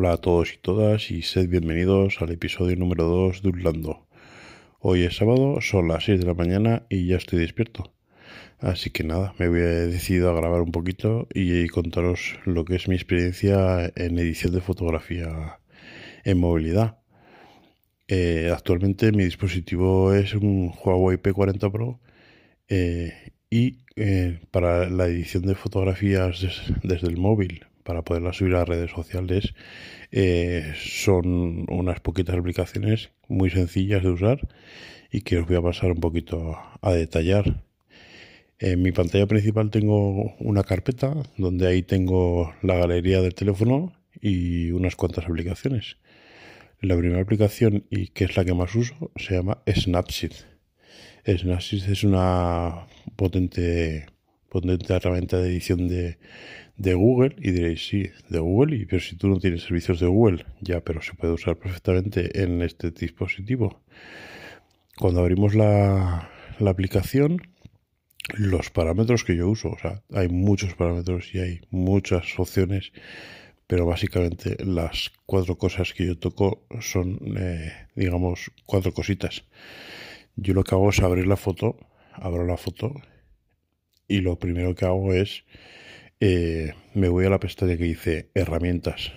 Hola a todos y todas y sed bienvenidos al episodio número 2 de Urlando. Hoy es sábado, son las 6 de la mañana y ya estoy despierto. Así que nada, me había decidido a grabar un poquito y contaros lo que es mi experiencia en edición de fotografía en movilidad. Eh, actualmente mi dispositivo es un Huawei P40 Pro eh, y eh, para la edición de fotografías desde el móvil para poderla subir a redes sociales eh, son unas poquitas aplicaciones muy sencillas de usar y que os voy a pasar un poquito a, detallar. En mi pantalla principal tengo una carpeta donde ahí tengo la galería del teléfono y unas cuantas aplicaciones. La primera aplicación y que es la que más uso se llama Snapseed. Snapseed es una potente, potente herramienta de edición de, de Google y diréis, sí, de Google, y pero si tú no tienes servicios de Google, ya, pero se puede usar perfectamente en este dispositivo. Cuando abrimos la, aplicación, los parámetros que yo uso, o sea, hay muchos parámetros y hay muchas opciones, pero básicamente las cuatro cosas que yo toco son, eh, digamos, cuatro cositas. Yo lo que hago es abrir la foto, abro la foto y lo primero que hago es eh, me voy a la pestaña que dice herramientas.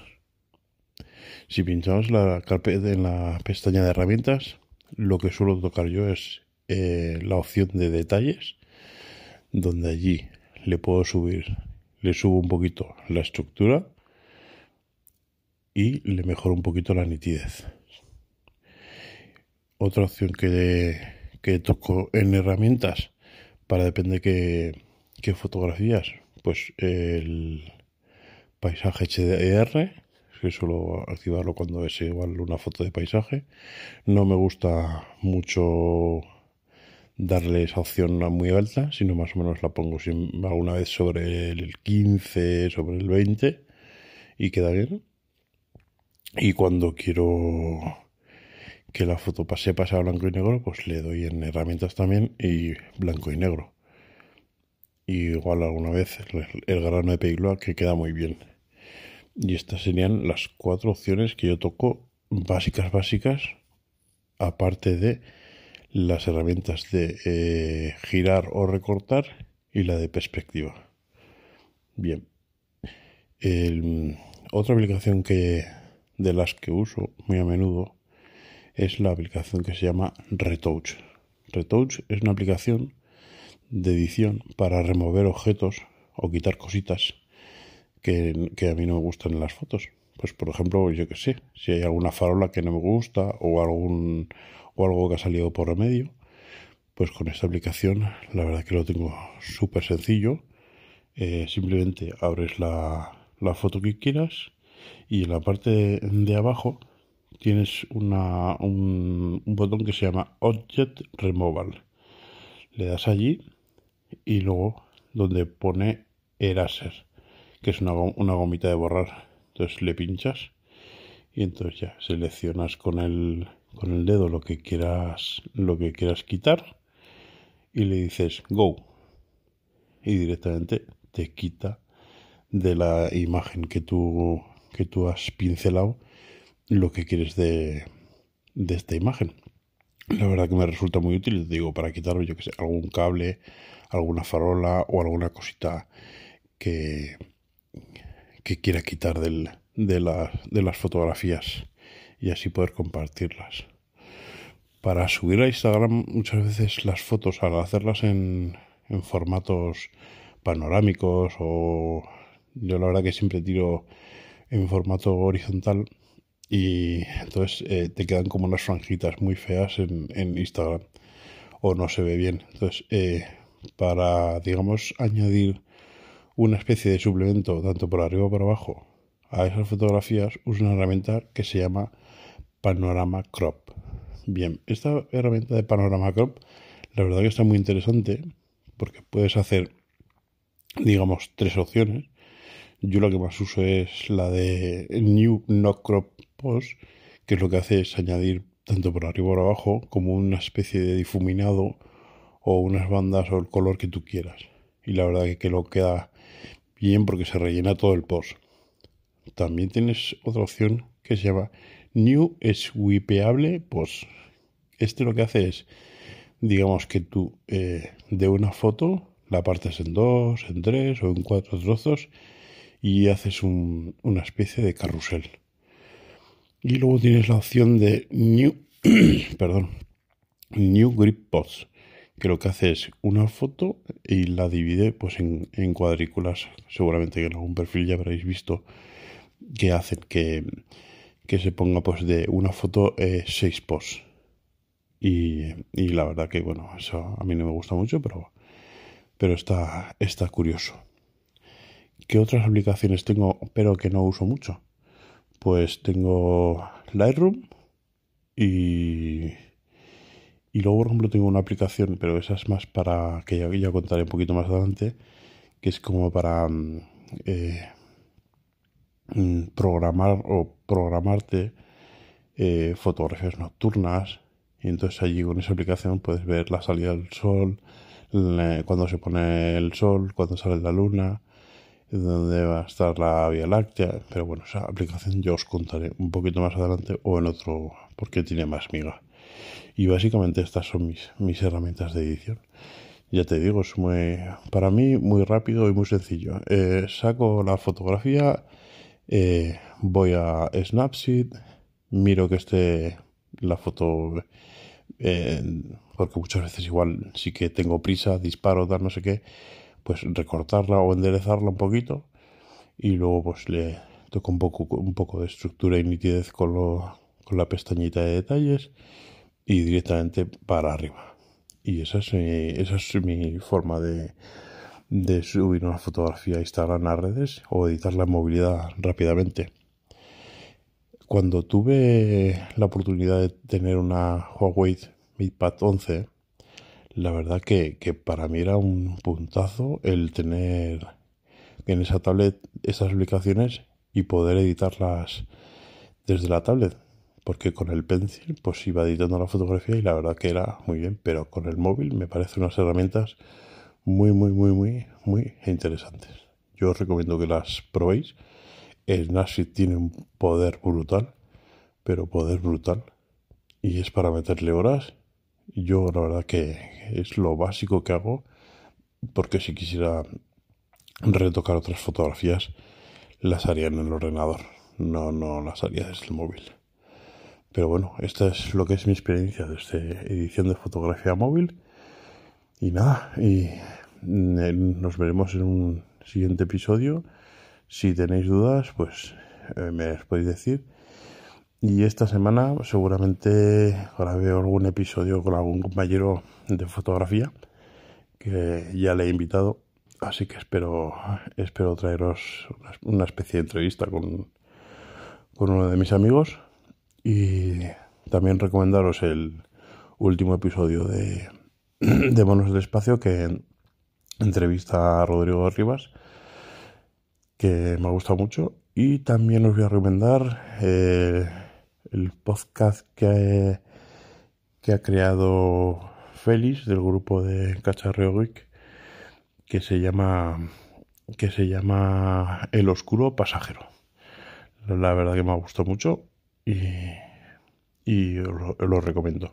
Si pinchamos la carpeta en la pestaña de herramientas, lo que suelo tocar yo es eh, la opción de detalles, donde allí le puedo subir, le subo un poquito la estructura y le mejoro un poquito la nitidez. Otra opción que, que toco en herramientas para depende que, que fotografías pues el paisaje HDR, que suelo activarlo cuando es igual una foto de paisaje. No me gusta mucho darle esa opción muy alta, sino más o menos la pongo alguna vez sobre el 15, sobre el 20 y queda bien. Y cuando quiero que la foto pase, pase a blanco y negro, pues le doy en herramientas también y blanco y negro igual alguna vez el, grano de película que queda muy bien. Y estas serían las cuatro opciones que yo toco básicas, básicas, aparte de las herramientas de eh, girar o recortar y la de perspectiva. Bien. otra aplicación que de las que uso muy a menudo es la aplicación que se llama Retouch. Retouch es una aplicación de edición para remover objetos o quitar cositas que, a mí no me gustan en las fotos. Pues por ejemplo, yo que sé, si hay alguna farola que no me gusta o algún o algo que ha salido por remedio, pues con esta aplicación la verdad que lo tengo súper sencillo. Eh, simplemente abres la, la, foto que quieras y en la parte de, abajo tienes una, un, un botón que se llama Object Removal. Le das allí y luego donde pone Eraser, que es una, una gomita de borrar. Entonces le pinchas y entonces ya seleccionas con el, con el dedo lo que quieras lo que quieras quitar y le dices go y directamente te quita de la imagen que tú que tú has pincelado lo que quieres de, de esta imagen la verdad que me resulta muy útil digo para quitarlo yo que sé algún cable alguna farola o alguna cosita que, que quiera quitar del, de, de las fotografías y así poder compartirlas. Para subir a Instagram muchas veces las fotos, al hacerlas en, en formatos panorámicos o yo la verdad que siempre tiro en formato horizontal y entonces eh, te quedan como unas franjitas muy feas en, en, Instagram o no se ve bien. Entonces eh, para, digamos, añadir una especie de suplemento tanto por arriba como por abajo a esas fotografías, uso una herramienta que se llama Panorama Crop. Bien, esta herramienta de Panorama Crop, la verdad que está muy interesante porque puedes hacer, digamos, tres opciones. Yo lo que más uso es la de New No Crop Post, que es lo que hace es añadir tanto por arriba como por abajo como una especie de difuminado o unas bandas o el color que tú quieras. Y la verdad que, que lo queda bien porque se rellena todo el post. también tienes otra opción que se llama New Swipeable Post. Este lo que hace es, digamos que tú eh, de una foto la partes en dos, en tres o en cuatro trozos y haces una especie de carrusel. Y luego tienes la opción de New, perdón, New Grip Post, que lo que hace es una foto y la divide pues en, en cuadrículas. Seguramente que en algún perfil ya habréis visto que hacen que, que se ponga pues de una foto eh, seis posts. Y, y, la verdad que bueno, eso a mí no me gusta mucho, pero, pero está, está curioso. ¿Qué otras aplicaciones tengo pero que no uso mucho? Pues tengo Lightroom y, y luego, por ejemplo, tengo una aplicación, pero esa es más para, que ya, ya contaré un poquito más adelante, que es como para mm, eh, mm, programar o programarte eh, fotografías nocturnas. Y entonces allí con esa aplicación puedes ver la salida del sol, cuando se pone el sol, cuando sale la luna, dónde va a estar la Vía Láctea. Pero bueno, esa aplicación yo os contaré un poquito más adelante o en otro, porque tiene más miga. Y básicamente estas son mis, mis herramientas de edición. Ya te digo, es muy, para mí muy rápido y muy sencillo. Eh, saco la fotografía, eh, voy a Snapseed, miro que esté la foto, eh, porque muchas veces igual sí que tengo prisa, disparo, dar no sé qué, pues recortarla o enderezarla un poquito y luego pues le toco un poco, un poco de estructura y nitidez con, lo, con la pestañita de detalles y directamente para arriba. Y esa es, esa es mi forma de, subir una fotografía a Instagram a redes o editarla en movilidad rápidamente. Cuando tuve la oportunidad de tener una Huawei MatePad 11, la verdad que, que, para mí era un puntazo el tener en esa tablet esas aplicaciones y poder editarlas desde la tablet porque con el pencil pues iba editando la fotografía y la verdad que era muy bien, pero con el móvil me parecen unas herramientas muy, muy, muy, muy, muy interesantes. Yo os recomiendo que las probéis. Snapseed tiene un poder brutal, pero poder brutal. Y es para meterle horas. Yo la verdad que es lo básico que hago, porque si quisiera retocar otras fotografías, las haría en el ordenador. No, no las haría desde el móvil. Pero bueno, esta es lo que es mi experiencia desde edición de fotografía móvil. Y nada, y nos veremos en un siguiente episodio. Si tenéis dudas, pues eh, me las podéis decir. Y esta semana seguramente grabé algún episodio con algún compañero de fotografía que ya le he invitado. Así que espero, espero traeros una especie de entrevista con, con uno de mis amigos y también recomendaros el último episodio de, de Monos del Espacio que entrevista a Rodrigo Rivas, que me ha gustado mucho. Y también os voy a recomendar eh, el podcast que, que ha creado Félix del grupo de Cacharreo Geek, que se llama que se llama El Oscuro Pasajero. La verdad que me ha gustado mucho y, y os, lo, recomiendo.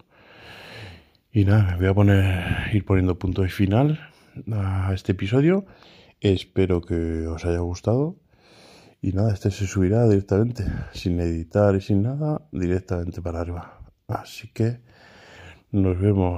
Y nada, voy a poner, ir poniendo punto y final a este episodio. Espero que os haya gustado. Y nada, este se subirá directamente, sin editar y sin nada, directamente para arriba. Así que nos vemos